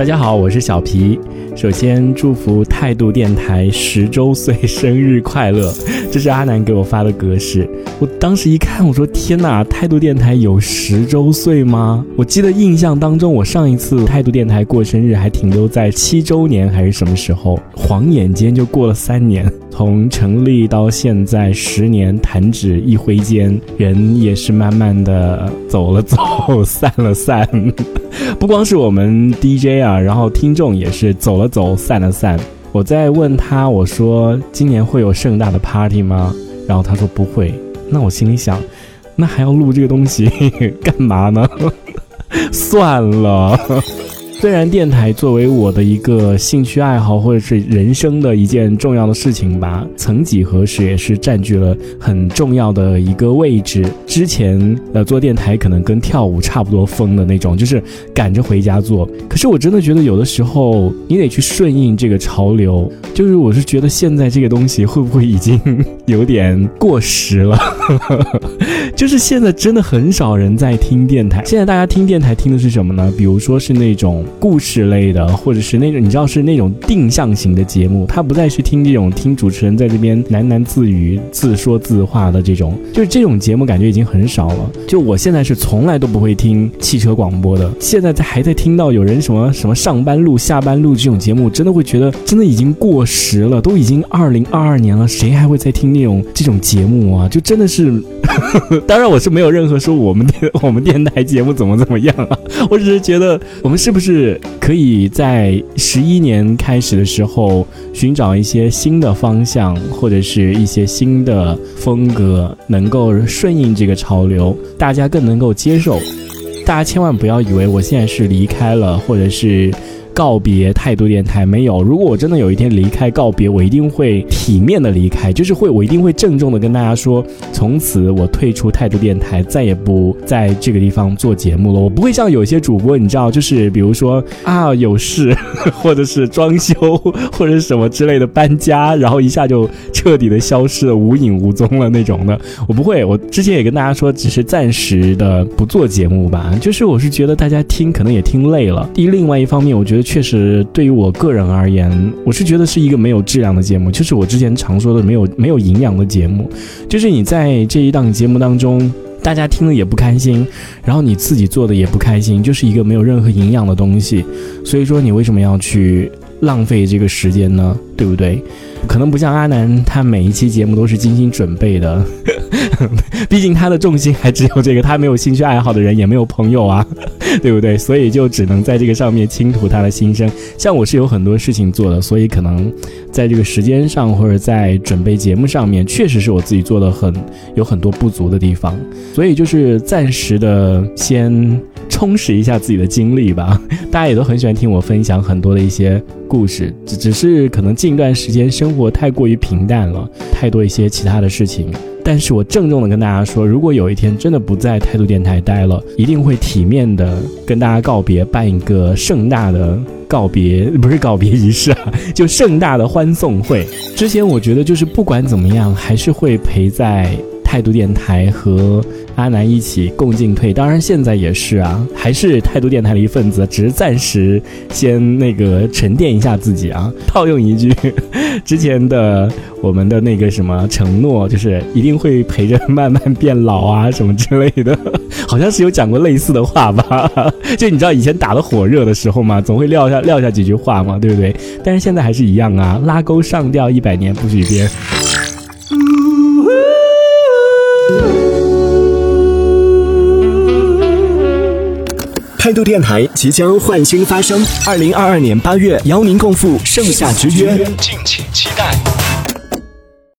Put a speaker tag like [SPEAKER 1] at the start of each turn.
[SPEAKER 1] 大家好，我是小皮。首先祝福态度电台十周岁生日快乐！这是阿南给我发的格式。我当时一看，我说天哪，态度电台有十周岁吗？我记得印象当中，我上一次态度电台过生日还停留在七周年还是什么时候？晃眼间就过了三年，从成立到现在十年，弹指一挥间，人也是慢慢的走了走，散了散。不光是我们 DJ 啊，啊然后听众也是走了走，散了散。我在问他，我说今年会有盛大的 party 吗？然后他说不会。那我心里想，那还要录这个东西 干嘛呢？算了。虽然电台作为我的一个兴趣爱好或者是人生的一件重要的事情吧，曾几何时也是占据了很重要的一个位置。之前呃做电台可能跟跳舞差不多疯的那种，就是赶着回家做。可是我真的觉得有的时候你得去顺应这个潮流。就是我是觉得现在这个东西会不会已经 有点过时了？就是现在真的很少人在听电台。现在大家听电台听的是什么呢？比如说是那种。故事类的，或者是那种你知道是那种定向型的节目，他不再去听这种听主持人在这边喃喃自语、自说自话的这种，就是这种节目感觉已经很少了。就我现在是从来都不会听汽车广播的，现在还在听到有人什么什么上班路、下班路这种节目，真的会觉得真的已经过时了，都已经二零二二年了，谁还会再听那种这种节目啊？就真的是，当然我是没有任何说我们电 我们电台节目怎么怎么样啊，我只是觉得我们是不是。可以在十一年开始的时候寻找一些新的方向，或者是一些新的风格，能够顺应这个潮流，大家更能够接受。大家千万不要以为我现在是离开了，或者是。告别态度电台没有。如果我真的有一天离开告别，我一定会体面的离开，就是会我一定会郑重的跟大家说，从此我退出态度电台，再也不在这个地方做节目了。我不会像有些主播，你知道，就是比如说 啊有事，或者是装修，或者是什么之类的搬家，然后一下就彻底的消失了，无影无踪了那种的。我不会。我之前也跟大家说，只是暂时的不做节目吧。就是我是觉得大家听可能也听累了。第，另外一方面，我觉得。确实，对于我个人而言，我是觉得是一个没有质量的节目，就是我之前常说的没有没有营养的节目，就是你在这一档节目当中，大家听了也不开心，然后你自己做的也不开心，就是一个没有任何营养的东西。所以说，你为什么要去浪费这个时间呢？对不对？可能不像阿南，他每一期节目都是精心准备的，毕竟他的重心还只有这个，他没有兴趣爱好的人，也没有朋友啊。对不对？所以就只能在这个上面倾吐他的心声。像我是有很多事情做的，所以可能在这个时间上或者在准备节目上面，确实是我自己做的很有很多不足的地方。所以就是暂时的先充实一下自己的经历吧。大家也都很喜欢听我分享很多的一些故事，只只是可能近一段时间生活太过于平淡了，太多一些其他的事情。但是我郑重的跟大家说，如果有一天真的不在态度电台待了，一定会体面的跟大家告别，办一个盛大的告别，不是告别仪式啊，就盛大的欢送会。之前我觉得就是不管怎么样，还是会陪在。态度电台和阿南一起共进退，当然现在也是啊，还是态度电台的一份子，只是暂时先那个沉淀一下自己啊。套用一句 之前的我们的那个什么承诺，就是一定会陪着慢慢变老啊，什么之类的，好像是有讲过类似的话吧？就你知道以前打的火热的时候嘛，总会撂下撂下几句话嘛，对不对？但是现在还是一样啊，拉钩上吊一百年不许变。
[SPEAKER 2] 态度电台即将焕新发生，二零二二年八月邀您共赴盛夏之约，敬请期待。